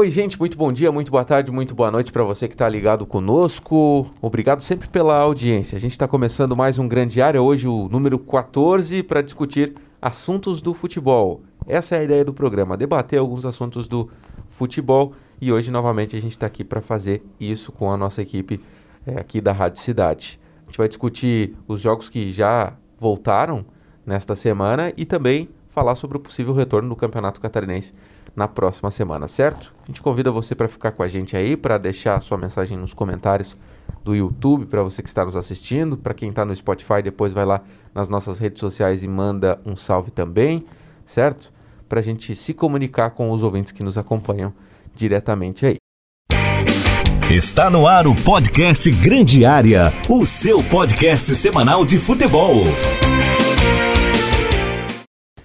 Oi, gente, muito bom dia, muito boa tarde, muito boa noite para você que está ligado conosco. Obrigado sempre pela audiência. A gente está começando mais um grande área, hoje o número 14, para discutir assuntos do futebol. Essa é a ideia do programa, debater alguns assuntos do futebol e hoje novamente a gente está aqui para fazer isso com a nossa equipe é, aqui da Rádio Cidade. A gente vai discutir os jogos que já voltaram nesta semana e também falar sobre o possível retorno do Campeonato Catarinense na próxima semana, certo? A gente convida você para ficar com a gente aí, para deixar a sua mensagem nos comentários do YouTube, para você que está nos assistindo, para quem está no Spotify, depois vai lá nas nossas redes sociais e manda um salve também, certo? Para a gente se comunicar com os ouvintes que nos acompanham diretamente aí. Está no ar o podcast Grande Área, o seu podcast semanal de futebol.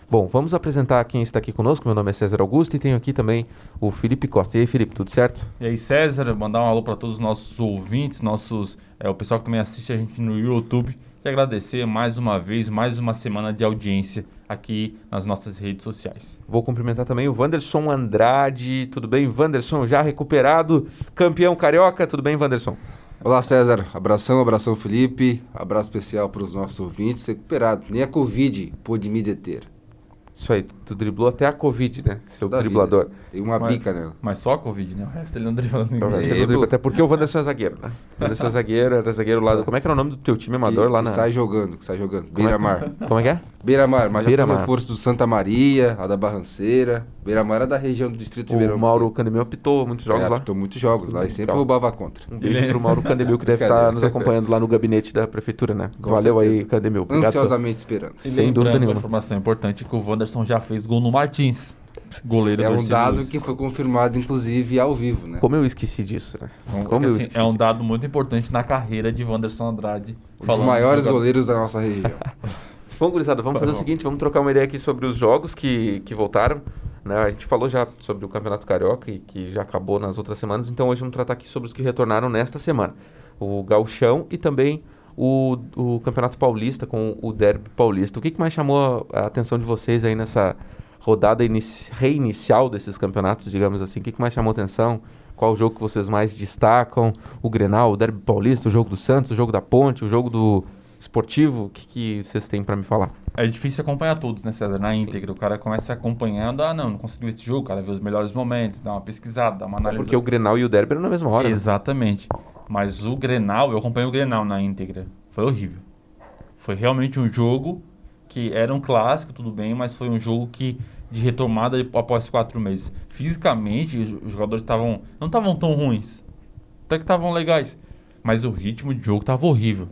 Bom, vamos apresentar quem está aqui conosco. Meu nome é César Augusto e tenho aqui também o Felipe Costa. E aí, Felipe, tudo certo? E aí, César, mandar um alô para todos os nossos ouvintes, nossos, é, o pessoal que também assiste a gente no YouTube. E agradecer mais uma vez, mais uma semana de audiência aqui nas nossas redes sociais. Vou cumprimentar também o Wanderson Andrade. Tudo bem, Wanderson? Já recuperado, campeão carioca. Tudo bem, Wanderson? Olá, César. Abração, abração, Felipe. Abraço especial para os nossos ouvintes. Recuperado. Nem a Covid pôde me deter. Isso aí, tu driblou até a Covid, né? Seu da driblador. Vida. Tem uma mas, bica nela. Mas só a Covid, né? O resto ele não dribla ninguém. O resto ele não dribla, até porque o Wanderson é zagueiro, né? O Wanderson é zagueiro, era zagueiro lá do... Como é que era o nome do teu time amador que, lá que na... sai jogando, que sai jogando. Beira-Mar. Como é que é? Beira-Mar, mas Beira já foi reforço do Santa Maria, a da Barranceira. Beira-Mar é da região do distrito de Beira-Mar. O Mauro Candemil apitou muitos jogos é, lá. apitou muitos jogos lá e sempre Calma. roubava a contra. Um beijo pro Mauro Candemil que deve estar nos acompanhando lá no gabinete da prefeitura, né? Com Valeu certeza. aí, Candemil. Obrigado Ansiosamente esperando. E Sem dúvida nenhuma. informação importante que o Wanderson já fez gol no Martins. Goleiro é um dado que foi confirmado, inclusive, ao vivo, né? Como eu esqueci disso, né? Como assim, é um disso. dado muito importante na carreira de Wanderson Andrade. Um dos maiores goleiros da nossa região. Bom, gurizada, vamos fazer o seguinte, vamos trocar uma ideia aqui sobre os jogos que, que voltaram. Né? A gente falou já sobre o Campeonato Carioca e que já acabou nas outras semanas, então hoje vamos tratar aqui sobre os que retornaram nesta semana. O Gauchão e também o, o Campeonato Paulista com o Derby Paulista. O que, que mais chamou a atenção de vocês aí nessa rodada reinicial desses campeonatos, digamos assim? O que, que mais chamou atenção? Qual o jogo que vocês mais destacam? O Grenal, o Derby Paulista, o jogo do Santos, o jogo da Ponte, o jogo do esportivo? O que, que vocês têm para me falar? É difícil acompanhar todos, né, César? Na íntegra. Sim. O cara começa acompanhando, ah, não, não conseguiu esse jogo, o cara vê os melhores momentos, dá uma pesquisada, dá uma análise. É porque o Grenal e o Derby eram na mesma hora. Né? Exatamente. Né? Mas o Grenal, eu acompanhei o Grenal na íntegra. Foi horrível. Foi realmente um jogo que era um clássico, tudo bem, mas foi um jogo que de retomada após quatro meses. Fisicamente, os jogadores estavam não estavam tão ruins, até que estavam legais, mas o ritmo de jogo estava horrível.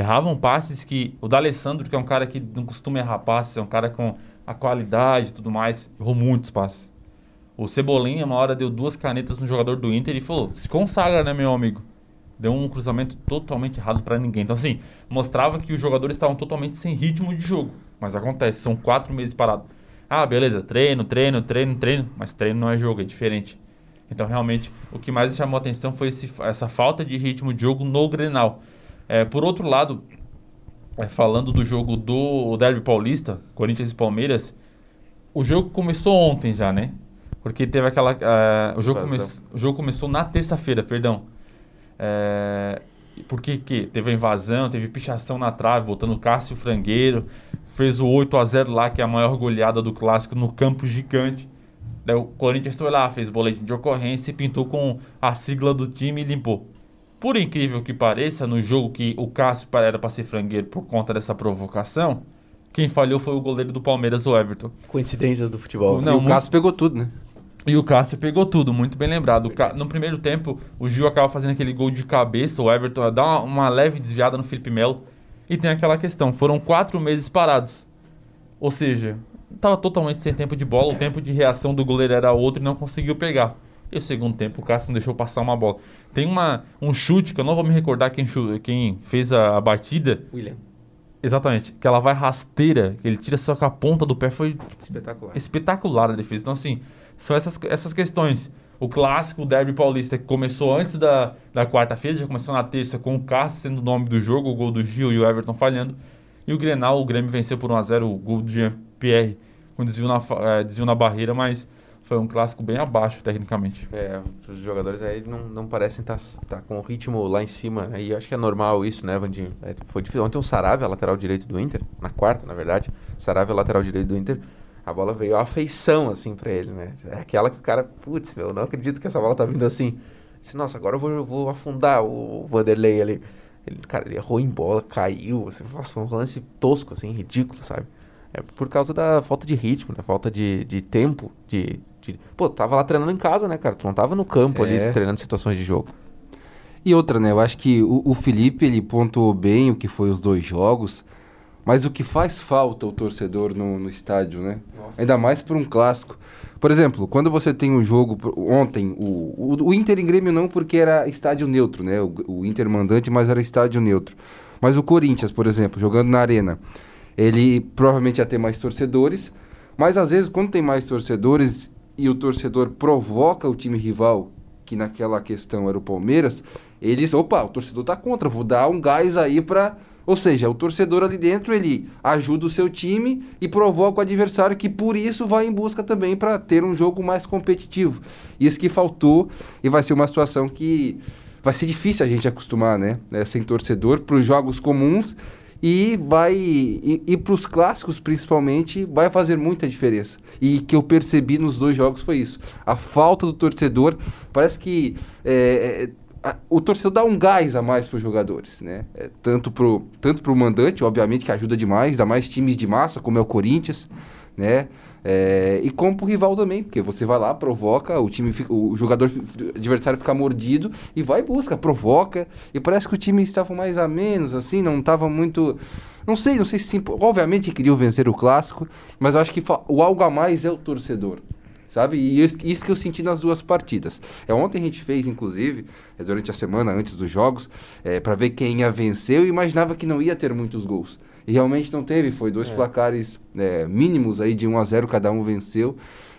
Erravam passes que o D'Alessandro, que é um cara que não costuma errar passes, é um cara com a qualidade e tudo mais, errou muitos passes. O Cebolinha, uma hora, deu duas canetas no jogador do Inter e falou: se consagra, né, meu amigo? Deu um cruzamento totalmente errado para ninguém. Então, assim, mostrava que os jogadores estavam totalmente sem ritmo de jogo. Mas acontece, são quatro meses parados. Ah, beleza, treino, treino, treino, treino. Mas treino não é jogo, é diferente. Então, realmente, o que mais chamou atenção foi esse, essa falta de ritmo de jogo no Grenal. É, por outro lado, é, falando do jogo do Derby Paulista, Corinthians e Palmeiras, o jogo começou ontem já, né? Porque teve aquela. Uh, o, jogo come, o jogo começou na terça-feira, perdão. É, porque que teve a invasão, teve pichação na trave, botando Cássio Frangueiro, fez o 8 a 0 lá, que é a maior goleada do clássico no campo gigante. Daí o Corinthians foi lá, fez boletim de ocorrência e pintou com a sigla do time e limpou. Por incrível que pareça, no jogo que o Cássio era para ser frangueiro por conta dessa provocação, quem falhou foi o goleiro do Palmeiras, o Everton. Coincidências do futebol. Não, e o Cássio pegou tudo, né? E o Cássio pegou tudo, muito bem lembrado. Ca... No primeiro tempo, o Gil acaba fazendo aquele gol de cabeça, o Everton dá uma, uma leve desviada no Felipe Melo. E tem aquela questão, foram quatro meses parados. Ou seja, estava totalmente sem tempo de bola, o tempo de reação do goleiro era outro e não conseguiu pegar. E o segundo tempo, o Cássio não deixou passar uma bola. Tem uma, um chute, que eu não vou me recordar quem, quem fez a, a batida. William. Exatamente. Que ela vai rasteira, ele tira só com a ponta do pé, foi espetacular. Espetacular a defesa. Então, assim, são essas, essas questões. O clássico Derby Paulista, que começou antes da, da quarta-feira, já começou na terça com o Cássio sendo o nome do jogo, o gol do Gil e o Everton falhando. E o Grenal, o Grêmio venceu por 1x0, o gol do Jean-Pierre com desvio na, é, desvio na barreira, mas foi um clássico bem abaixo, tecnicamente. É, os jogadores aí não, não parecem estar tá, com o ritmo lá em cima. Né? E acho que é normal isso, né, Vandinho? É, foi difícil. Ontem o Saravia, lateral direito do Inter, na quarta, na verdade. Saravia, lateral direito do Inter. A bola veio a afeição, assim, pra ele, né? É aquela que o cara, putz, meu, não acredito que essa bola tá vindo assim. Disse, Nossa, agora eu vou, eu vou afundar o Vanderlei ali. Ele, cara, ele errou em bola, caiu. Assim, nossa, foi um lance tosco, assim, ridículo, sabe? É por causa da falta de ritmo, da falta de, de tempo, de... Pô, tava lá treinando em casa, né, cara? Tu não tava no campo É. ali treinando situações de jogo. E outra, né? Eu acho que o, o Felipe, ele pontuou bem o que foi os dois jogos, mas o que faz falta o torcedor no, no estádio, né? Ainda mais por um clássico. Por exemplo, quando você tem um jogo, ontem, o, o, o Inter em Grêmio não porque era estádio neutro, né? O, o Inter mandante, mas era estádio neutro. Mas o Corinthians, por exemplo, jogando na arena, ele provavelmente ia ter mais torcedores, mas às vezes quando tem mais torcedores e o torcedor provoca o time rival, que naquela questão era o Palmeiras, eles, opa, o torcedor tá contra, vou dar um gás aí pra. Ou seja, o torcedor ali dentro, ele ajuda o seu time e provoca o adversário, que por isso vai em busca também para ter um jogo mais competitivo. Isso que faltou e vai ser uma situação que vai ser difícil a gente acostumar, né? né, Sem torcedor, para os jogos comuns e vai e, e para os clássicos principalmente vai fazer muita diferença. E que eu percebi nos dois jogos foi isso. A falta do torcedor parece que é, é, a- o torcedor dá um gás a mais para os jogadores né? É, tanto pro tanto pro mandante obviamente que ajuda demais dá mais times de massa como é o Corinthians né É, e como pro rival também, porque você vai lá, provoca, o time fica- o jogador adversário fica mordido e vai e busca, provoca. E parece que o time estava mais a menos, assim, não estava muito. Não sei, não sei se sim, obviamente queriam vencer o clássico, mas eu acho que o algo a mais é o torcedor. Sabe? E isso, isso que eu senti nas duas partidas. É, ontem a gente fez, inclusive, é, durante a semana, antes dos jogos, é, para ver quem ia vencer. Eu imaginava que não ia ter muitos gols. E realmente não teve, foi dois placares é, mínimos aí de 1 a 0 cada um venceu.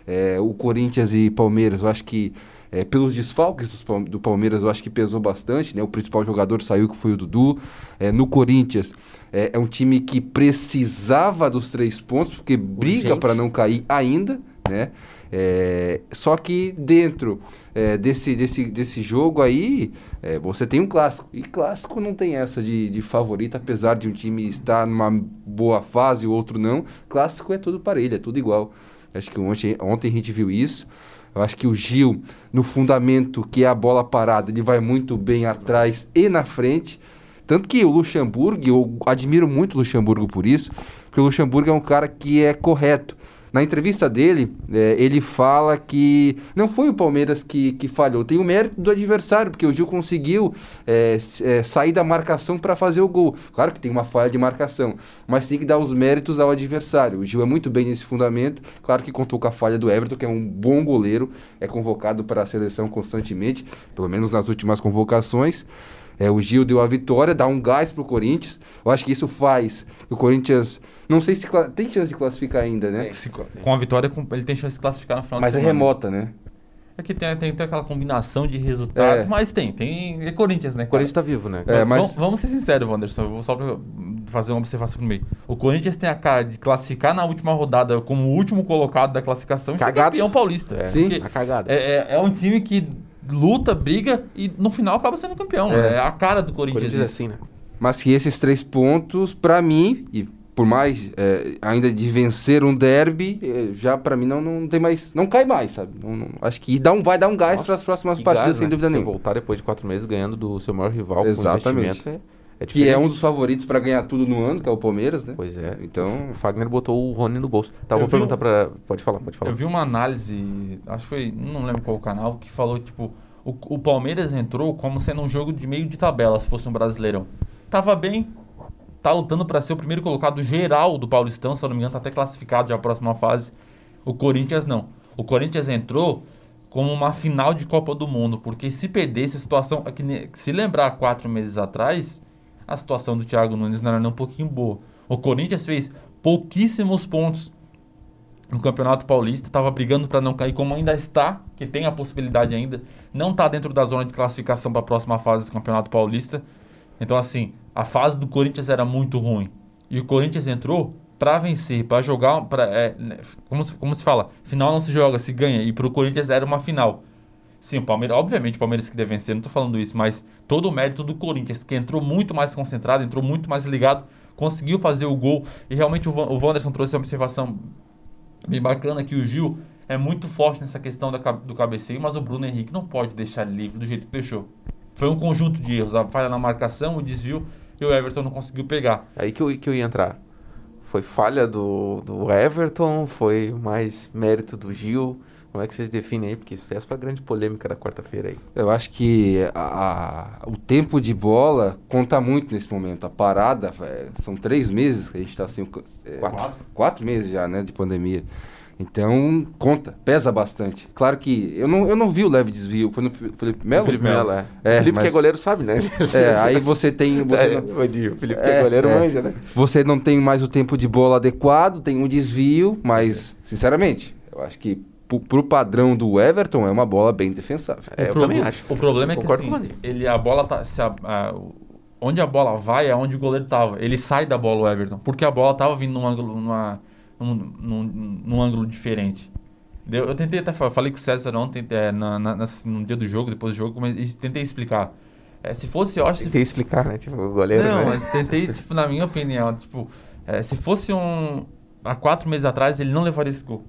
É, o Corinthians e Palmeiras, eu acho que é, pelos desfalques do Palmeiras, eu acho que pesou bastante, né? O principal jogador saiu, que foi o Dudu. É, no Corinthians, é, é um time que precisava dos três pontos, porque briga para não cair ainda, né? É, só que dentro é, desse, desse, desse jogo aí, é, você tem um clássico. E clássico não tem essa de, de favorito, apesar de um time estar numa boa fase o outro não. Clássico é tudo parelho, é tudo igual. Acho que ontem, ontem a gente viu isso. Eu acho que o Gil, no fundamento que é a bola parada, ele vai muito bem atrás e na frente. Tanto que o Luxemburgo, eu admiro muito o Luxemburgo por isso, porque o Luxemburgo é um cara que é correto. Na entrevista dele, é, ele fala que não foi o Palmeiras que, que falhou, tem o mérito do adversário, porque o Gil conseguiu é, é, sair da marcação para fazer o gol. Claro que tem uma falha de marcação, mas tem que dar os méritos ao adversário. O Gil é muito bem nesse fundamento, claro que contou com a falha do Everton, que é um bom goleiro, é convocado para a seleção constantemente, pelo menos nas últimas convocações. É, o Gil deu a vitória, dá um gás pro Corinthians. Eu acho que isso faz que o Corinthians. Não sei se tem chance de classificar ainda, né? Com a vitória, com- ele tem chance de classificar no final Mas de é semana. remota, né? É que tem, tem, tem aquela combinação de resultados, É. mas tem. Tem é Corinthians, né? O Corinthians tá vivo, né? É, mas- vamos, vamos ser sinceros, Wanderson. Eu vou só pra fazer uma observação no meio. O Corinthians tem a cara de classificar na última rodada como o último colocado da classificação e ser Cagado. campeão paulista. É, Sim. A cagada. É, é, é um time que luta, briga e no final acaba sendo campeão. É. É, a cara do Corinthians. Corinthians é assim, né? Mas que esses três pontos, pra mim, e por mais é, ainda de vencer um derby, é, já pra mim não, não tem mais. Não cai mais, sabe? Não- não- acho que dá um, vai dar um gás para as próximas partidas, gás, sem né? dúvida Você nenhuma. voltar depois de quatro meses ganhando do seu maior rival Exatamente. com investimento é, é Que é um dos favoritos pra ganhar tudo no ano, que é o Palmeiras, né? Pois é. Então- O Fagner botou o Rony no bolso. Tá, Eu vou perguntar um- pra. Pode falar, pode falar. Eu vi uma análise, acho que foi, não lembro qual canal, que falou tipo, o, o Palmeiras entrou como sendo um jogo de meio de tabela, se fosse um brasileirão. Tava bem, tá lutando pra ser o primeiro colocado geral do Paulistão, se eu não me engano, tá até classificado já a próxima fase. O Corinthians não. O Corinthians entrou como uma final de Copa do Mundo, porque se perdesse a situação, é se lembrar quatro meses atrás, a situação do Thiago Nunes não era nem um pouquinho boa. O Corinthians fez pouquíssimos pontos no Campeonato Paulista, estava brigando para não cair, como ainda está, que tem a possibilidade ainda, não está dentro da zona de classificação para a próxima fase do Campeonato Paulista. Então, assim, a fase do Corinthians era muito ruim. E o Corinthians entrou pra vencer, pra jogar, pra, é, né, como, se, como se fala, final não se joga, se ganha. E pro Corinthians era uma final. Sim, o Palmeiras, obviamente o Palmeiras que deve vencer, não tô falando isso, mas todo o mérito do Corinthians, que entrou muito mais concentrado, entrou muito mais ligado, conseguiu fazer o gol. E realmente o, o Wanderson trouxe uma observação bem bacana que o Gil é muito forte nessa questão da, do cabeceio, mas o Bruno Henrique não pode deixar livre do jeito que deixou. Foi um conjunto de erros, a falha na marcação, o desvio, e o Everton não conseguiu pegar. Aí que eu, que eu ia entrar. Foi falha do, do Everton, foi mais mérito do Gil. Como é que vocês definem aí? Porque essa foi a grande polêmica da quarta-feira aí. Eu acho que a- a- o tempo de bola conta muito nesse momento. A parada, é, são três meses que a gente está assim. é, Quatro. quatro meses já, né, de pandemia. Então, conta, pesa bastante. Claro que eu não, eu não vi o leve desvio. Foi no Felipe Melo? Felipe Melo, é. É, o Felipe mas- que é goleiro sabe, né? É, aí você tem. Você É, não- o Felipe que É, é goleiro é. manja, né? Você não tem mais o tempo de bola adequado, tem um desvio, mas, sinceramente, eu acho que pro, padrão do Everton é uma bola bem defensável. É, eu pro- também acho. O problema é que assim, ele, a bola tá. se a- a- onde a bola vai é onde o goleiro tava. Ele sai da bola, o Everton, porque a bola tava vindo num ângulo, numa, num, num- num ângulo diferente. Eu, eu tentei até falar, falei com o César ontem, é, na, na- no dia do jogo, depois do jogo, mas tentei explicar. É, se fosse, eu acho Tentei explicar, né? Tipo, o goleiro. não, né? mas tentei, tipo, na minha opinião, tipo, é, se fosse um. Há quatro meses atrás, ele não levaria esse gol.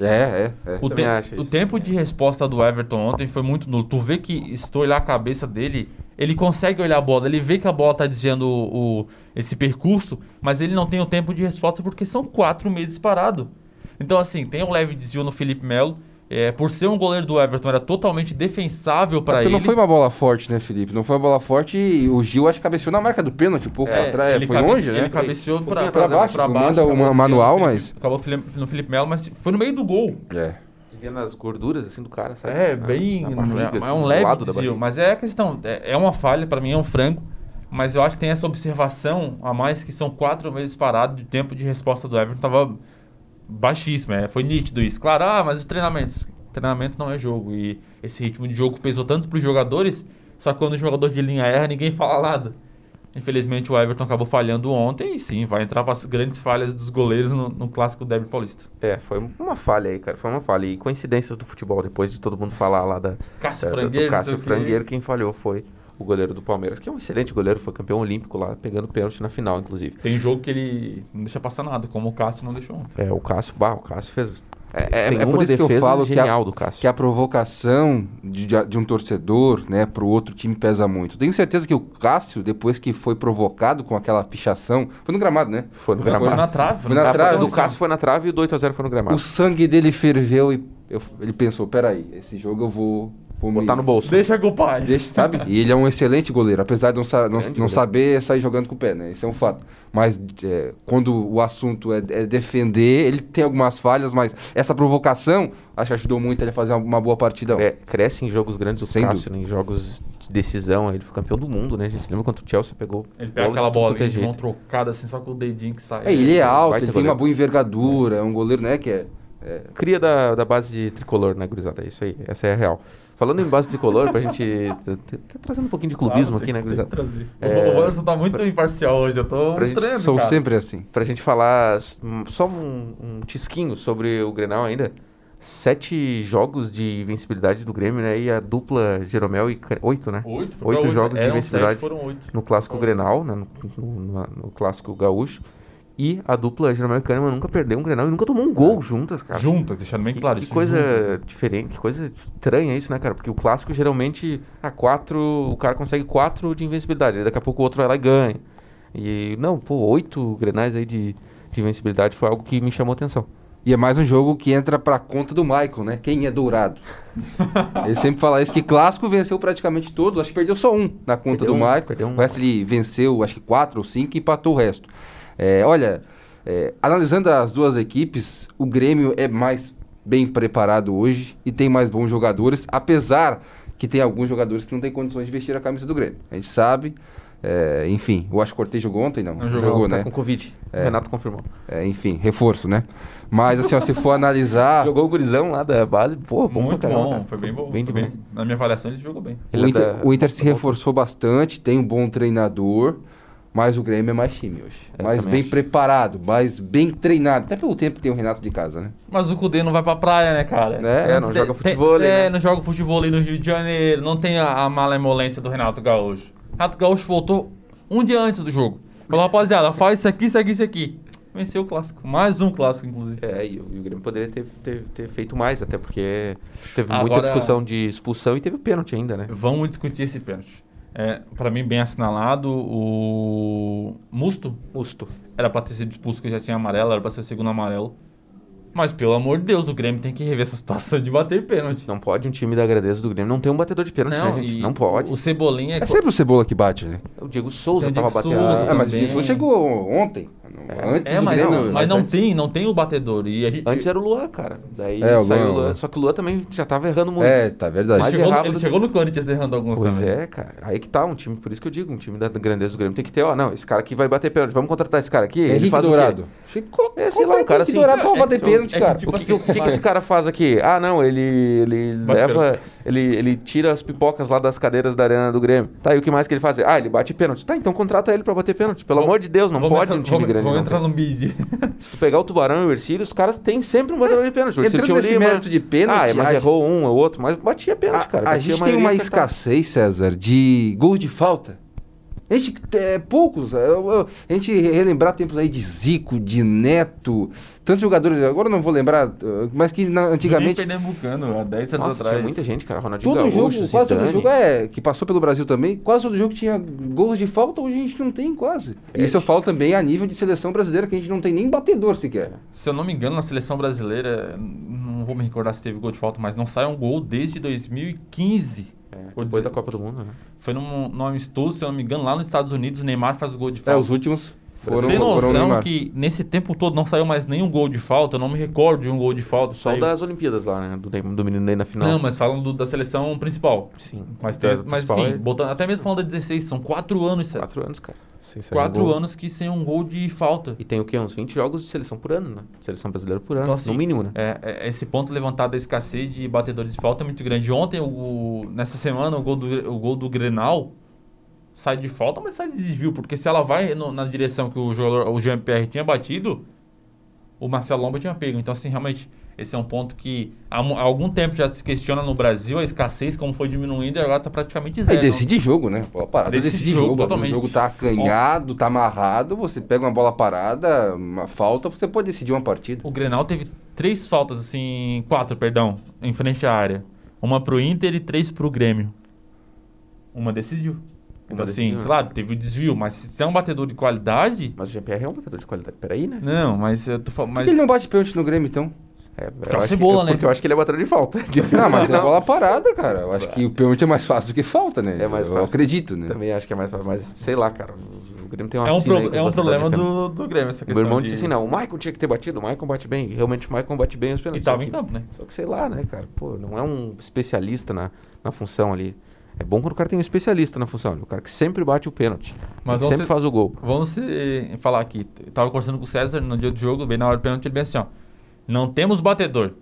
É, é, é. O, te- o tempo de resposta do Everton ontem foi muito nulo. Tu vê que, tu olhar a cabeça dele, ele consegue olhar a bola, ele vê que a bola tá desviando o, o- esse percurso, mas ele não tem o tempo de resposta porque são quatro meses parado. Então, assim, tem um leve desvio no Felipe Melo. É, por ser um goleiro do Everton, era totalmente defensável pra Porque ele. não foi uma bola forte, né, Felipe? Não foi uma bola forte e o Gil acho que cabeceou na marca do pênalti, um pouco É, atrás. ele Foi cabece- longe, né? Ele cabeceou pra, pouquinho pra baixo, manda acabou uma no manual, Felipe- mas- Acabou no Felipe- Melo, mas foi no meio do gol. É. Nas gorduras, assim, do cara, sabe? É, bem. é- barriga, é, assim, um do leve desvio. Mas é a questão. É, é uma falha, pra mim é um frango. Mas eu acho que tem essa observação a mais que são quatro meses parado de tempo de resposta do Everton. Tava baixíssimo. É, foi nítido isso. Claro, ah, mas os treinamentos. Treinamento não é jogo. E esse ritmo de jogo pesou tanto pros jogadores. Só que quando o jogador de linha erra, ninguém fala nada. Infelizmente o Everton acabou falhando ontem e sim, vai entrar para as grandes falhas dos goleiros no, no clássico derby paulista. É, foi uma falha aí, cara. Foi uma falha. E coincidências do futebol, depois de todo mundo falar lá da, Cássio da- Frangueiro, do Cássio. Frangueiro, quem falhou foi o goleiro do Palmeiras, que é um excelente goleiro, foi campeão olímpico lá, pegando pênalti na final, inclusive. Tem jogo que ele não deixa passar nada, como o Cássio não deixou ontem. É, o Cássio, bah, o Cássio fez. É, é- é por isso que eu falo que a- genial do Cássio. Que a provocação de, de- de um torcedor, né, pro outro time pesa muito. Tenho certeza que o Cássio, depois que foi provocado com aquela pichação, foi no gramado, né? Foi no Foi gramado. na trave. Foi na Ah, trave, do sim. Cássio foi na trave e o do 8x0 foi no gramado. O sangue dele ferveu e eu- ele pensou, peraí, esse jogo eu vou, Botar no bolso. Deixa com o pai. Deixa, sabe? E ele é um excelente goleiro, apesar de não, sa- não, não saber sair jogando com o pé, né? Isso é um fato. Mas é, quando o assunto é, é defender, ele tem algumas falhas, mas essa provocação acho que ajudou muito ele a fazer uma, uma boa partida. É, cresce em jogos grandes o Sem Cássio, né, em jogos de decisão. Ele foi campeão do mundo, né, gente? Lembra quando o Chelsea pegou Ele pega aquela bola é de mão trocada assim, só com o dedinho que sai. É, ele é alto, ele tem goleiro. uma boa envergadura, é um goleiro, né, que é... é- Cria da, da base de tricolor, né, gurizada? É isso aí, essa é a real. Falando em base tricolor, pra gente. Tá, tá- tá trazendo um pouquinho de clubismo aqui, né, gurizada? O É, o Wanderson tá muito imparcial hoje, eu tô pra estranhando, Sou cara. sempre assim. Pra gente falar só um, um tisquinho sobre o Grenal ainda. Sete jogos de invencibilidade do Grêmio, né? E a dupla Jeromel e oito, né? Oito, foi Oito pra jogos de Eram invencibilidade sete, foram oito. no clássico Grenal, né? No, no- no- no clássico gaúcho. E a dupla Jeromel e Kahneman nunca perdeu um Grenal e nunca tomou um gol juntas, cara. Juntas, deixando bem Que, claro. que coisa juntas. diferente, que coisa estranha isso, né, cara? Porque o clássico geralmente a quatro, o cara consegue quatro de invencibilidade, daqui a pouco o outro vai lá e ganha. E não, pô, oito grenais aí de, de invencibilidade foi algo que me chamou atenção. E é mais um jogo que entra pra conta do Michael, né? Quem é dourado? ele sempre fala isso, que clássico venceu praticamente todos, acho que perdeu só um na conta Perdeu do um, Michael. um. O resto ele venceu, acho que quatro ou cinco e empatou o resto. É, olha, é, analisando as duas equipes, o Grêmio é mais bem preparado hoje e tem mais bons jogadores, apesar que tem alguns jogadores que não têm condições de vestir a camisa do Grêmio. A gente sabe. é, enfim, eu acho que o Cortez jogou ontem, não? Não jogou, tá né? com Covid. É. Renato confirmou. É, enfim, reforço, né? Mas assim, ó, se for analisar. Jogou o gurizão lá da base, pô, bom Muito pra caramba. bom, cara. foi bem bom. Bem foi demais. Na minha avaliação, ele jogou bem. Ele o é Inter, da- o Inter se reforçou bastante, tem um bom treinador, Mas o Grêmio é mais time hoje. Eu mais bem acho. preparado, mais bem treinado. Até pelo tempo que tem o Renato de casa, né? Mas o Cudê não vai pra praia, né, cara? É, É, não Tem- joga tem- futebol, É, né? não joga futebol ali no Rio de Janeiro. Não tem a, a malemolência do Renato Gaúcho. Renato Gaúcho voltou um dia antes do jogo. Falou, rapaziada, faz isso aqui, isso aqui, isso aqui. Venceu o clássico. Mais um clássico, inclusive. É, e o, e o Grêmio poderia ter, ter, ter feito mais, até porque teve Agora- muita discussão de expulsão e teve o pênalti ainda, né? Vamos discutir esse pênalti. É, pra mim, bem assinalado, o Musto Justo. era pra ter sido expulso, que já tinha amarelo, era pra ser o segundo amarelo. Mas, pelo amor de Deus, o Grêmio tem que rever essa situação de bater pênalti. Não pode um time da Agradeço do Grêmio não ter um batedor de pênalti, né, gente? Não pode. O Cebolinha... É sempre o Cebola que bate, né? O Diego Souza Tem o tava Diego batendo. Souza Ah, mas também. isso chegou ontem. Antes É, mas, Grêmio. não, mas não, antes- tem, não tem o batedor. E gente, Antes era o Luan, cara. Daí É, o saiu Luan, o Luan. Luan. Só que o Luan também já tava errando muito. É, tá verdade. Mas chegou, ele chegou no Corinthians errando alguns Pois também. é, cara. Aí que tá um time, por isso que eu digo, um time da grandeza do Grêmio tem que ter, ó, não, esse cara aqui vai bater pênalti, vamos contratar esse cara aqui, ele Henrique faz Dourado. o quê? Ficou, É, sei lá, um cara assim- Dourado pra É, bater é pênalti, é cara. tipo O que, que, assim, o que que mas- esse cara faz aqui? Ah, não, ele, ele leva, ele, ele tira as pipocas lá das cadeiras da arena do Grêmio. Tá, e o que mais que ele faz? Ah, ele bate pênalti. Tá, então contrata ele pra bater pênalti. Pelo amor de Deus, não pode um time grande. Vamos não entrar no bid. Se tu pegar o Tubarão e o Ercílio, os caras têm sempre um batedor de pênalti. O Ercílio tinha o Lima. mérito de pênalti, Ah, mas a- errou um ou outro, mas batia pênalti, A, cara. a Batia gente tem uma escassez, César, de gols de falta. A gente, é, poucos. eu- a gente relembrar tempos aí de Zico, de Neto, tantos jogadores, agora eu não vou lembrar, uh, mas que na- antigamente. Pernambucano, há 10 anos Nossa, atrás. tinha muita gente, cara. Ronaldinho Todo Gaúcho, jogo, quase todo Zidane. jogo é, que passou pelo Brasil também, quase todo jogo tinha gols de falta, hoje a gente não tem quase. É, Isso eu falo também a nível de seleção brasileira, que a gente não tem nem batedor sequer. Se eu não me engano, na seleção brasileira, não vou me recordar se teve gol de falta, mas não sai um gol desde 2015. É, depois dizer- da Copa do Mundo, né? Foi num, num amistoso, se eu não me engano, lá nos Estados Unidos, o Neymar faz o gol de É, falta. os últimos foram, Tem foram noção Neymar. que nesse tempo todo não saiu mais nenhum gol de falta? Eu não me recordo de um gol de falta. Só saiu. das Olimpíadas lá, né? Do, do menino Ney na final. Não, mas falando do- da seleção principal. Sim. Mas, tem, mas enfim, é botando, até mesmo falando da 16, são quatro anos, César. Quatro anos, cara. Sem Quatro um anos que sem um gol de falta. E tem o quê? Uns 20 jogos de seleção por ano, né? Seleção brasileira por ano, Então, assim, no mínimo, né? É, é, esse ponto levantado da escassez de batedores de falta é muito grande. Ontem, o- nessa semana, o gol, do, o gol do Grenal sai de falta, mas sai de desvio. Porque se ela vai no- na direção que o jogador, o Jean-Pierre tinha batido, o Marcelo Lomba tinha pego. Então, assim, realmente, esse é um ponto que há, há algum tempo já se questiona no Brasil a escassez, como foi diminuindo, e agora está praticamente Aí zero. decide jogo, né? Bola parada Decide decide, jogo, jogo. totalmente. O jogo tá acanhado, tá amarrado, você pega uma bola parada, uma falta, você pode decidir uma partida. O Grenal teve três faltas, assim, quatro, perdão, em frente à área. Uma pro Inter e três pro Grêmio. Uma decidiu. Então, assim, né? claro, teve o desvio, mas se é um batedor de qualidade. Mas o GPR é um batedor de qualidade. Peraí, né? Não, mas eu tô falando. Por Mas... que ele não bate pênalti no Grêmio, então? É, é o acho Cebola, que, né? Porque eu acho que ele é batedor de falta. Não, mas é bola parada, cara. Eu acho que o pênalti é mais fácil do que falta, né? É mais Eu fácil. acredito, né? Também acho que é mais fácil. Mas sei lá, cara. O Grêmio tem uma É um, pro- é um batedores problema do, do Grêmio, essa O questão. meu irmão de- disse assim: não, o Maicon tinha que ter batido, o Maicon bate bem. E realmente o Maicon bate bem os E pênaltis. tava só em que- campo, né? Só que sei lá, né, cara? Pô, não é um especialista na, na função ali. É bom quando o cara tem um especialista na função. O cara que sempre bate o pênalti. Sempre ser- faz o gol. Vamos se falar aqui. Eu tava conversando com o César no dia do jogo, bem na hora do pênalti, ele bem assim, ó. Não temos batedor.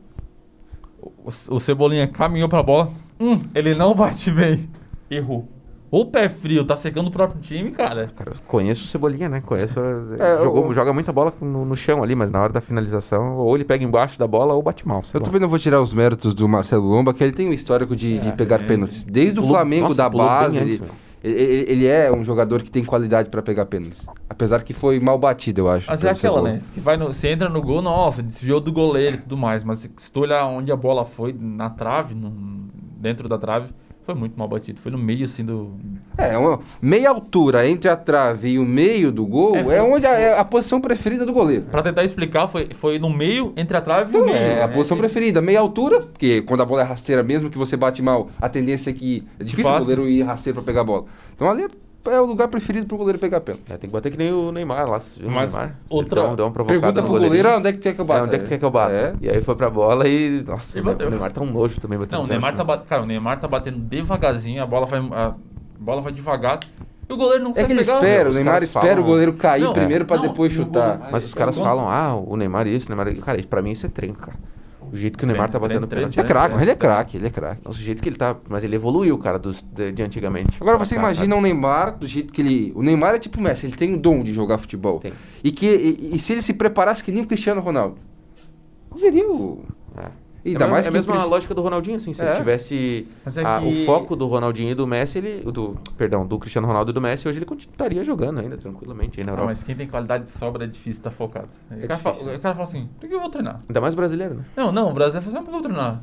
O, o Cebolinha caminhou pra bola. Hum, ele não bate bem. Errou. O pé frio tá secando o próprio time, cara. Cara, eu conheço o Cebolinha, né? Conheço. É, jogou, o- joga muita bola no, no chão ali, mas na hora da finalização, ou ele pega embaixo da bola ou bate mal. Eu também não vou tirar os méritos do Marcelo Lomba, que ele tem um histórico de, de É, pegar é, pênaltis. Desde o Pulou- Flamengo nossa, da base, antes, ele, ele, ele é um jogador que tem qualidade pra pegar pênaltis. Apesar que foi mal batido, eu acho. Mas é aquela, né? Se, vai no- se entra no gol, nossa, desviou do goleiro e tudo mais. Mas se tu olhar onde a bola foi, na trave, no- dentro da trave, foi muito mal batido. Foi no meio, assim, do... É, uma meia altura entre a trave e o meio do gol É, é, foi- onde a, é a posição preferida do goleiro. Pra tentar explicar, foi, foi no meio, entre a trave e o meio. É a né? posição preferida, meia altura, porque quando a bola é rasteira, mesmo que você bate mal, a tendência é que é difícil o goleiro ir rasteiro pra pegar a bola. Então ali é o lugar preferido pro goleiro pegar pênalti. É, tem que bater que nem o Neymar lá. o Mas Neymar? outra- Ele deu, deu uma provocada Pergunta pro goleiro, goleirinho. ah, onde é que quer que eu bata? É, onde é que tu quer que eu bata? É. E aí foi pra bola e. Nossa, E o bateu. Neymar tá um nojo também batendo. Não, o Neymar tá, bat... Cara, o Neymar tá batendo devagarzinho, a bola vai, a bola vai devagar. E o goleiro não É que ele pegar. espera, o Neymar espera falam- o goleiro cair Não, primeiro pra não, depois chutar. Mas os caras falam, ah, o Neymar isso, o Neymar. Cara, pra mim isso é treino, cara. O jeito que o Neymar tá batendo pênalti. É craque, mas ele é craque, ele é craque. Nossa, o jeito que ele tá. Mas ele evoluiu, cara, dos, de, de antigamente. Agora você cá, imagina sabe? o Neymar do jeito que ele. O Neymar é tipo o Messi, ele tem um dom de jogar futebol. Tem. E que e, e se ele se preparasse que nem o Cristiano Ronaldo, seria o. É. Ainda é mais é que a mesma lógica do Ronaldinho, assim. Se É. ele tivesse é a- que- o foco do Ronaldinho e do Messi, ele. Do, perdão, do Cristiano Ronaldo e do Messi, hoje ele continuaria jogando ainda, tranquilamente, aí na Não, Europa. mas quem tem qualidade de sobra é difícil estar focado. o, cara difícil, fala, né? o cara fala assim, por que eu vou treinar? Ainda mais brasileiro, né? Não, não, o Brasil vai fazer, mas por que eu vou treinar?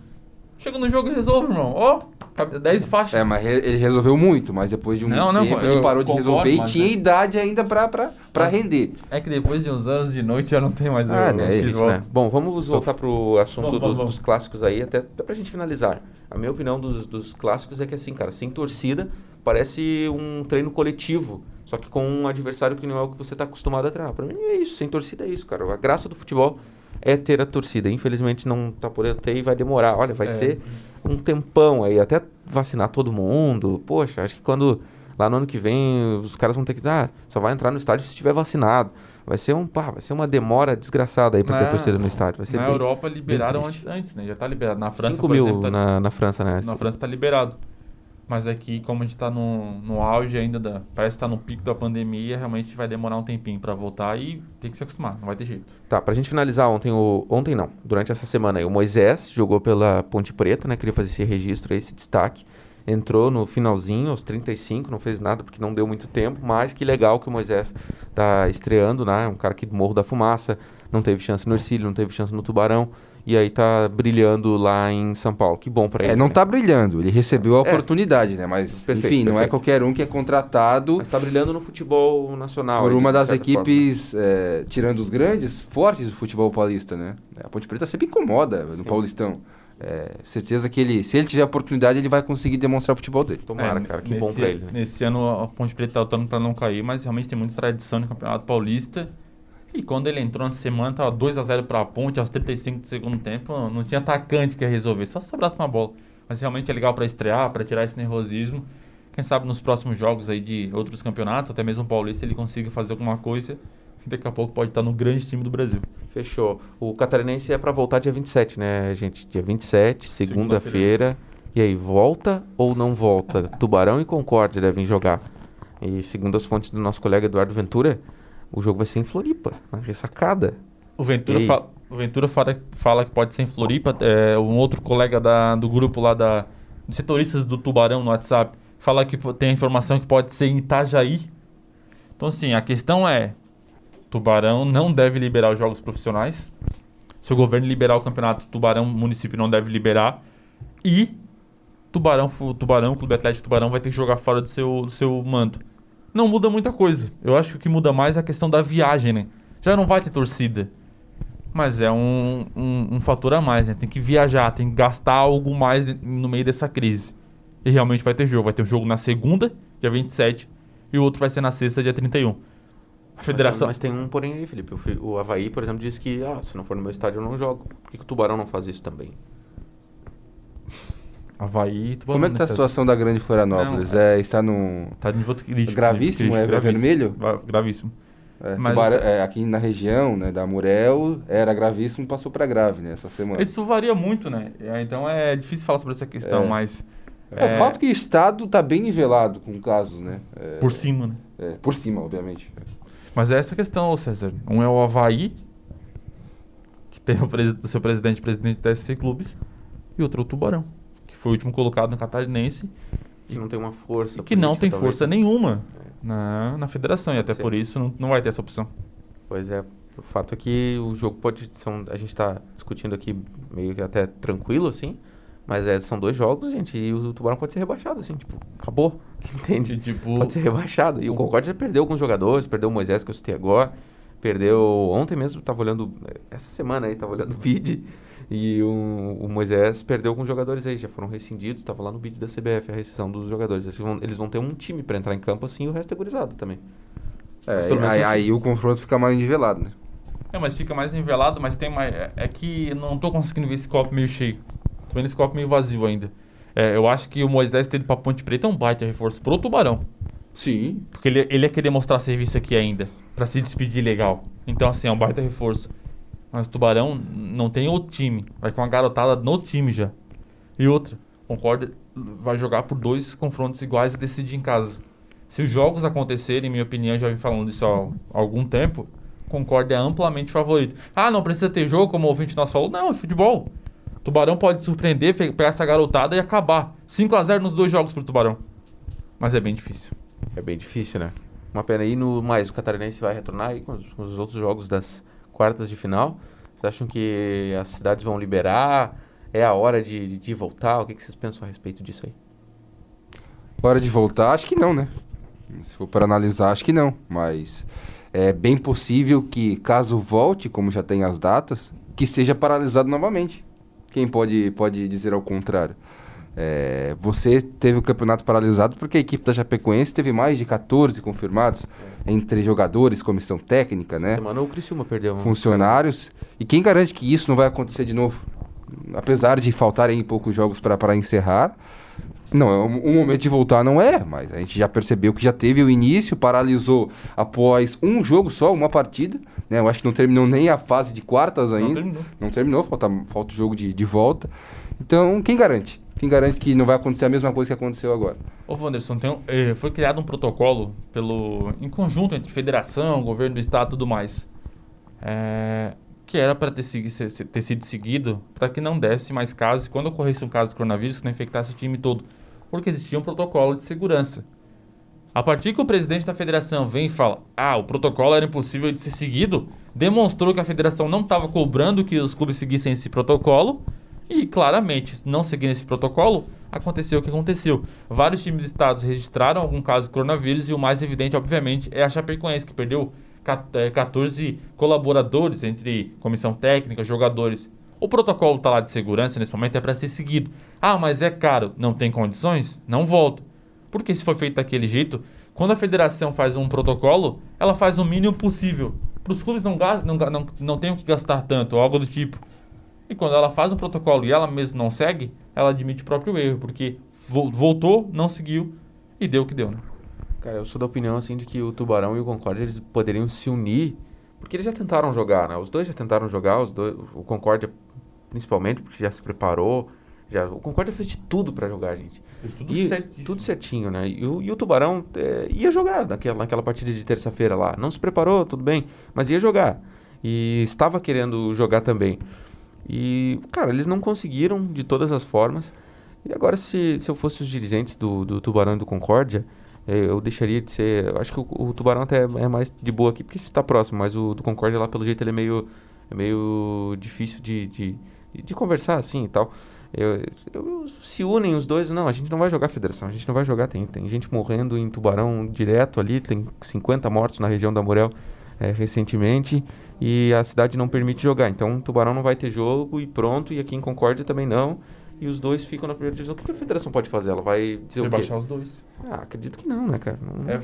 Chega no jogo e resolve, irmão. Ó, cabe- 10 faixas. É, mas ele resolveu muito, mas depois de um Não, não, tempo ele parou de resolver e tinha é- idade ainda pra, pra, pra Mas- render. É que depois de uns anos de noite já não tem mais Ah, o né, que isso, né? Bom, vamos voltar pro assunto Vamos, do- vamos, dos clássicos aí, até, até pra gente finalizar. A minha opinião dos, dos clássicos é que, assim, cara, sem torcida, parece um treino coletivo, só que com um adversário que não é o que você tá acostumado a treinar. Pra mim é isso, sem torcida é isso, cara. A graça do futebol é ter a torcida. Infelizmente não tá podendo ter e vai demorar. Olha, vai É. ser um tempão aí, até vacinar todo mundo. Poxa, acho que quando lá no ano que vem os caras vão ter que ah, só vai entrar no estádio se estiver vacinado. Vai ser um, pá, vai ser uma demora desgraçada aí pra ter Na- torcida no estádio. Na bem- Europa liberaram antes, antes, né? Já tá liberado. Na França, 5 por mil exemplo, tá- na, na França, né? Na França tá liberado. Mas aqui, como a gente tá no, no auge ainda, da, parece que tá no pico da pandemia, realmente vai demorar um tempinho pra voltar e tem que se acostumar, não vai ter jeito. Tá, pra gente finalizar ontem, o, ontem não, durante essa semana aí, o Moisés jogou pela Ponte Preta, né? Queria fazer esse registro aí, esse destaque. Entrou no finalzinho, aos 35, não fez nada porque não deu muito tempo, mas que legal que o Moisés tá estreando, né? Um cara que do Morro da Fumaça, não teve chance no Ercílio, não teve chance no Tubarão, e aí tá brilhando lá em São Paulo. Que bom pra ele. É, não né? tá brilhando, ele recebeu a É. oportunidade, né? Mas, Perfeito, enfim, não é perfeito. qualquer um que é contratado Mas tá brilhando no futebol nacional. por uma das equipes, é, tirando os grandes, fortes do futebol paulista, né? A Ponte Preta sempre incomoda no Sim. Paulistão. É, certeza que ele, se ele tiver a oportunidade, ele vai conseguir demonstrar o futebol dele. Tomara, É, cara, que nesse, bom pra ele. né? Nesse ano a Ponte Preta tá lutando pra não cair, mas realmente tem muita tradição no Campeonato Paulista. E quando ele entrou na semana, tava 2x0 pra Ponte, aos 35 do segundo tempo, não tinha atacante que ia resolver, só se sobrasse uma bola. Mas realmente é legal pra estrear, pra tirar esse nervosismo. Quem sabe nos próximos jogos aí de outros campeonatos, até mesmo o Paulista, ele consiga fazer alguma coisa. Daqui a pouco pode estar no grande time do Brasil. Fechou. O Catarinense é pra voltar dia 27, né, gente? Dia 27, segunda-feira. E aí, volta ou não volta? Tubarão e Concórdia devem jogar. E segundo as fontes do nosso colega Eduardo Ventura, o jogo vai ser em Floripa, na ressacada. O Ventura, fa- o Ventura fala, fala que pode ser em Floripa. É, um outro colega da- do grupo lá da dos setoristas do Tubarão no WhatsApp fala que tem a informação que pode ser em Itajaí. Então, assim, a questão é: Tubarão não deve liberar os jogos profissionais. Se o governo liberar o campeonato, Tubarão, município não deve liberar. E Tubarão, Tubarão, Clube Atlético Tubarão vai ter que jogar fora do seu, do seu manto. Não muda muita coisa. Eu acho que o que muda mais é a questão da viagem, né? Já não vai ter torcida. Mas é um, um, um fator a mais, né? Tem que viajar, tem que gastar algo mais no meio dessa crise. E realmente vai ter jogo. Vai ter um jogo na segunda, dia 27, e o outro vai ser na sexta, dia 31. A federação. Mas tem um porém aí, Felipe. O, o Havaí, por exemplo, disse que ah, se não for no meu estádio eu não jogo. Por que, que o Tubarão não faz isso também? Havaí, Tubarão. Como é que tá a né, situação da Grande Florianópolis? Não, é, está no. Tá de nível crítico. Gravíssimo? crítico, É- é vermelho? Gra- Gravíssimo. É, Tubarão- é, aqui na região, né, da Murel, era gravíssimo, passou para grave, né, essa semana. Isso varia muito, né? É, Então é difícil falar sobre essa questão, É. mas. É, o fato é que o estado tá bem nivelado com casos, né? É, Por cima, né? é, por cima, obviamente. Mas é essa questão, César. Um é o Havaí, que tem o, seu presidente presidente da SC Clubes, e outro é o Tubarão, foi o último colocado no Catarinense, Que não tem uma força. que não tem talvez. força nenhuma na, na federação, e até por isso não, não vai ter essa opção. Pois é. O fato é que o jogo pode. São, a gente tá discutindo aqui meio que até tranquilo, assim. Mas é, são dois jogos, gente, e o Tubarão pode ser rebaixado, assim, tipo, acabou. Entende? Tipo, Pode ser rebaixado. E o Concórdia já perdeu alguns jogadores, perdeu o Moisés, que eu citei agora. Perdeu. Ontem mesmo, tava olhando. Essa semana aí, tava olhando o bid. E o, o Moisés perdeu alguns jogadores aí, já foram rescindidos, tava lá no bid da CBF, a rescisão dos jogadores. Eles vão, eles vão ter um time pra entrar em campo assim e o resto é gurizado também. É, aí, não aí o confronto fica mais nivelado, né? É, mas fica mais nivelado, mas tem mais. É, é que não tô conseguindo ver esse copo meio cheio. Tô vendo esse copo meio vazio ainda. É, eu acho que o Moisés ter ido pra Ponte Preta é um baita reforço pro Tubarão. Sim. Porque ele, ele ia querer mostrar serviço aqui ainda, pra se despedir legal. Então, assim, é um baita reforço. Mas o Tubarão não tem outro time. Vai com uma garotada no time já. E outra, Concórdia vai jogar por dois confrontos iguais e decidir em casa. Se os jogos acontecerem, em minha opinião, já vim falando isso há algum tempo, Concórdia é amplamente favorito. Ah, não precisa ter jogo, como o ouvinte nosso falou. Não, é futebol. Tubarão pode surpreender, pegar essa garotada e acabar. 5 a 0 nos dois jogos pro Tubarão. Mas é bem difícil. É bem difícil, né? Uma pena aí, no mais o Catarinense vai retornar aí com os, com os outros jogos das quartas de final. Vocês acham que as cidades vão liberar? É a hora de, de voltar? O que, que vocês pensam a respeito disso aí? Hora de voltar? Acho que não, né? Se for para analisar, acho que não. Mas é bem possível que, caso volte, como já tem as datas, que seja paralisado novamente. Quem pode, pode dizer ao contrário? É, você teve o campeonato paralisado porque a equipe da Chapecoense teve mais de 14 confirmados entre jogadores, comissão técnica, Essa né? semana o Criciúma perdeu. um- Funcionários. E quem garante que isso não vai acontecer de novo? Apesar de faltarem poucos jogos para encerrar, não, é um, um momento de voltar não é, mas a gente já percebeu que já teve o início, paralisou após um jogo só, uma partida, né? Eu acho que não terminou nem a fase de quartas ainda. terminou. Não terminou, falta, falta o jogo de, de volta. Então, quem garante? Quem garante que não vai acontecer a mesma coisa que aconteceu agora? Ô, Wanderson, tem eh, foi criado um protocolo pelo, em conjunto entre federação, governo do estado e tudo mais. É, que era para ter, ter sido seguido para que não desse mais casos, quando ocorresse um caso de coronavírus, que não infectasse o time todo. Porque existia um protocolo de segurança. A partir que o presidente da federação vem e fala: ah, o protocolo era impossível de ser seguido, demonstrou que a federação não estava cobrando que os clubes seguissem esse protocolo e, claramente, não seguindo esse protocolo, aconteceu o que aconteceu. Vários times do estado registraram algum caso de coronavírus e o mais evidente, obviamente, é a Chapecoense, que perdeu ca- eh, 14 colaboradores entre comissão técnica, jogadores. O protocolo está lá de segurança nesse momento é para ser seguido. Ah, mas é caro, não tem condições? Não volto. Porque se for feito daquele jeito, quando a federação faz um protocolo, ela faz o mínimo possível. Para os clubes não, não, não, não tenham que gastar tanto, algo do tipo. E quando ela faz um protocolo e ela mesma não segue, ela admite o próprio erro, porque vo- voltou, não seguiu e deu o que deu, né? Cara, eu sou da opinião assim de que o Tubarão e o Concórdia eles poderiam se unir, porque eles já tentaram jogar, né? Os dois já tentaram jogar, os dois, o Concórdia principalmente, porque já se preparou, já o Concórdia fez de tudo pra jogar, gente. Tudo E- certíssimo. tudo certinho, né? E o, e o Tubarão é, ia jogar naquela, naquela partida de terça-feira lá. Não se preparou, tudo bem, mas ia jogar. E estava querendo jogar também. E, cara, eles não conseguiram de todas as formas. E agora, se, se eu fosse os dirigentes do, do Tubarão e do Concórdia, eh, eu deixaria de ser. Acho que o, o Tubarão até é mais de boa aqui, porque a gente está próximo, mas o do Concórdia lá, pelo jeito, ele é meio, é meio difícil de, de, de conversar assim e tal. Eu, eu- se unem os dois, não, a gente não vai jogar federação, a gente não vai jogar, tem, tem gente morrendo em Tubarão direto ali, tem 50 mortos na região da Morel eh, recentemente, e a cidade não permite jogar, então Tubarão não vai ter jogo e pronto, e aqui em Concórdia também não, e os dois ficam na primeira divisão. O que a federação pode fazer? Ela vai dizer Rebaixar o quê? os dois. Ah, acredito que não, né, cara? Não, É, é,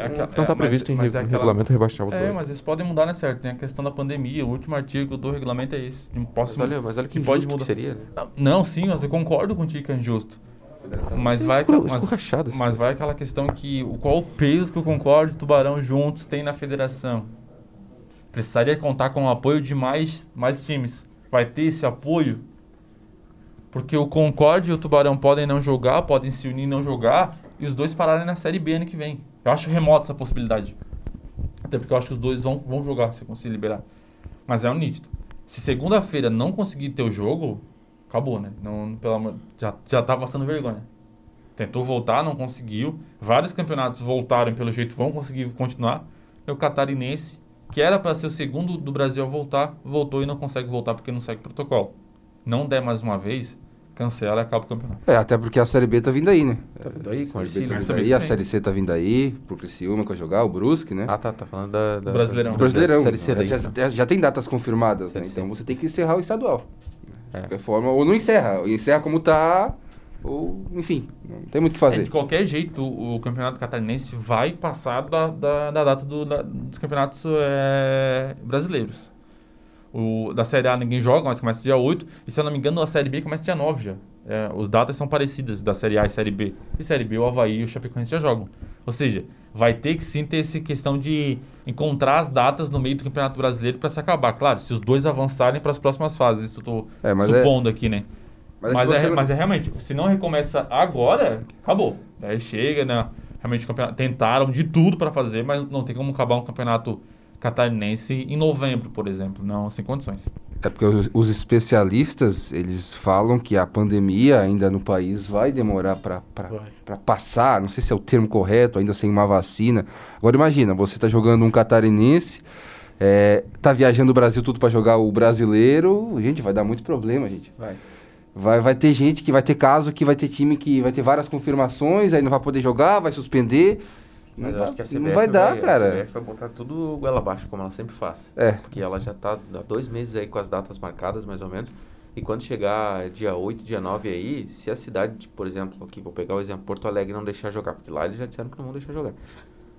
não, aquela- não tá é, previsto mas- em mas é aquela- regulamento rebaixar os É, dois. mas eles podem mudar, né, certo? Tem a questão da pandemia. O último artigo do regulamento é esse. Não Mas posso... olha, mas olha que que pode injusto que mudar. seria, né? Não, Não, sim, mas eu concordo contigo que é injusto. Mas vai, escuro- mas, escurrachado, assim. mas vai aquela questão que o qual o peso que o Concorde e o Tubarão juntos têm na federação. Precisaria contar com o apoio de mais, mais times. Vai ter esse apoio? Porque o Concorde e o Tubarão podem não jogar, podem se unir e não jogar, e os dois pararem na Série B ano que vem. Eu acho remoto essa possibilidade. Até porque eu acho que os dois vão, vão jogar se conseguir liberar. Mas é um nítido. Se segunda-feira não conseguir ter o jogo, acabou, né? Não, pelo amor, já, já tá passando vergonha. Tentou voltar, não conseguiu. Vários campeonatos voltaram, pelo jeito vão conseguir continuar. E o catarinense, que era para ser o segundo do Brasil a voltar, voltou e não consegue voltar porque não segue protocolo. Não der mais uma vez, cancela e acaba o campeonato. É, até porque a Série B tá vindo aí, né? Tá vendo aí com o A Série B tá vindo aí, a. Série C tá vindo aí, pro Criciúma que vai jogar, o Brusque, né? Ah, tá, tá falando da... da Brasileirão. Brasileirão. Série C daí. já, então. já- tem datas confirmadas, né? Então você tem que encerrar o estadual. É. Forma, ou não encerra, ou encerra como tá, ou enfim, não tem muito o que É, fazer. de qualquer jeito, o, o campeonato catarinense vai passar da, da, da data do- da- dos campeonatos é, brasileiros. O, da Série A ninguém joga, mas começa dia 8. E se eu não me engano, a Série B começa dia 9 já. É, os datas são parecidas da Série A e Série B. E Série B, o Havaí e o Chapecoense já jogam. Ou seja, vai ter que sim ter essa questão de encontrar as datas no meio do Campeonato Brasileiro para se acabar. Claro, se os dois avançarem para as próximas fases, isso eu tô É, mas supondo aqui, né? Mas, Mas, se é, você- mas é realmente, se não recomeça agora, acabou. Daí chega, né? Realmente o campeonato- tentaram de tudo para fazer, mas não tem como acabar um campeonato catarinense em novembro, por exemplo, não sem condições. É porque os, os especialistas, eles falam que a pandemia ainda no país vai demorar para passar, não sei se é o termo correto, ainda sem uma vacina. Agora imagina, você tá jogando um catarinense, é, tá viajando o Brasil tudo para jogar o brasileiro, gente, vai dar muito problema, gente. Vai. Vai, vai ter gente que vai ter caso, que vai ter time que vai ter várias confirmações, aí não vai poder jogar, vai suspender. Não Mas eu vai, acho que a CBF não vai dar, A cara. CBF vai botar tudo goela abaixo, como ela sempre faz. É. Porque ela já tá há dois meses aí com as datas marcadas, mais ou menos. E quando chegar dia 8, dia 9 aí, se a cidade, tipo, por exemplo, aqui, vou pegar o exemplo, Porto Alegre não deixar jogar, porque lá eles já disseram que não vão deixar jogar.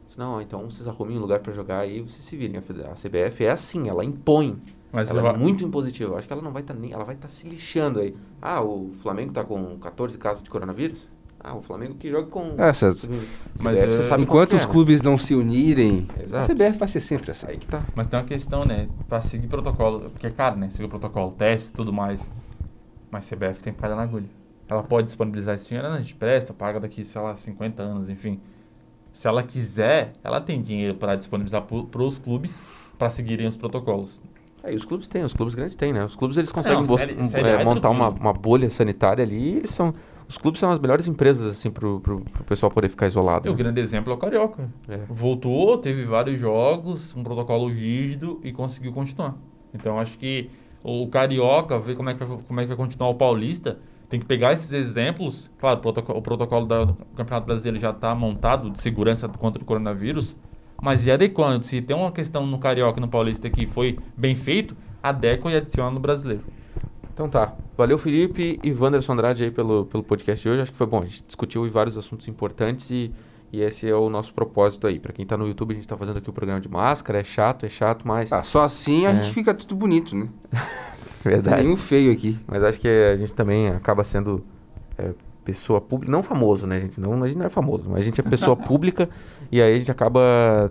Se não, então vocês arrumem um lugar pra jogar aí, vocês se virem. A A CBF é assim, ela impõe. Mas ela eu- é muito impositiva. Eu acho que ela não vai estar nem, ela vai estar se lixando aí. Ah, o Flamengo tá com 14 casos de coronavírus? Ah, o Flamengo que joga com É, cê- CBF, Mas, você é, sabe Enquanto que é, os né? clubes não se unirem, Exato. a CBF vai ser sempre assim. Aí que tá. Mas tem uma questão, né? Pra seguir protocolo, porque é caro, né? Seguir o protocolo, teste e tudo mais. Mas CBF tem que pagar na agulha. Ela pode disponibilizar esse dinheiro, né? a gente presta, paga daqui, sei lá, 50 anos, enfim. Se ela quiser, ela tem dinheiro para disponibilizar para os clubes para seguirem os protocolos. É, e os clubes têm, os clubes grandes têm, né? Os clubes eles conseguem Não, série- um, série é, é montar uma, uma bolha sanitária ali e eles são. Os clubes são as melhores empresas, assim, pro, pro, pro pessoal poder ficar isolado. E o né? grande exemplo é o Carioca. É. Voltou, teve vários jogos, um protocolo rígido e conseguiu continuar. Então acho que o Carioca, ver como é que vai, como é que vai continuar o Paulista, tem que pegar esses exemplos. Claro, o protocolo, o protocolo do Campeonato Brasileiro já está montado de segurança contra o coronavírus, mas e adequando? Se tem uma questão no Carioca e no Paulista que foi bem feito, adequa e adiciona no Brasileiro. Então tá. Valeu, Felipe e Wanderson Andrade aí pelo, pelo podcast de hoje. Acho que foi bom. A gente discutiu vários assuntos importantes e, e esse é o nosso propósito aí. Pra quem tá no YouTube, a gente tá fazendo aqui o programa de máscara. É chato, é chato, mas. Ah, só assim a É. gente fica tudo bonito, né? Não tem verdade. nenhum feio aqui. Mas acho que a gente também acaba sendo é, pessoa pública, não famoso, né, gente? Não, a gente não é famoso, mas a gente é pessoa pública e aí a gente acaba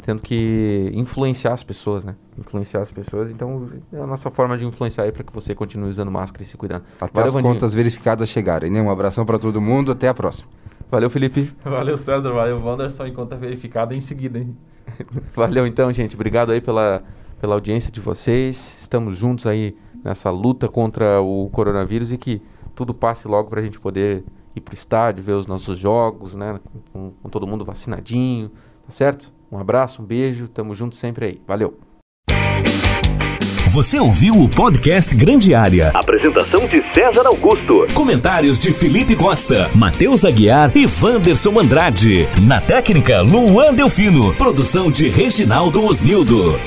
tendo que influenciar as pessoas, né? Influenciar as pessoas, então é a nossa forma de influenciar aí para que você continue usando máscara e se cuidando. Até Valeu, as Vandinho. contas verificadas chegarem, né? Um abração pra todo mundo, até a próxima. Valeu, Felipe. Valeu, César. Valeu, Wanderson. Em conta verificada em seguida, hein? Valeu então, gente. Obrigado aí pela, pela audiência de vocês. Estamos juntos aí nessa luta contra o coronavírus e que tudo passe logo para a gente poder ir pro estádio, ver os nossos jogos, né? Com, com todo mundo vacinadinho, tá certo? Um abraço, um beijo, tamo junto sempre aí. Valeu! Você ouviu o podcast Grande Área. Apresentação de César Augusto. Comentários de Felipe Costa, Matheus Aguiar e Wanderson Andrade. Na técnica, Luan Delfino. Produção de Reginaldo Osnildo.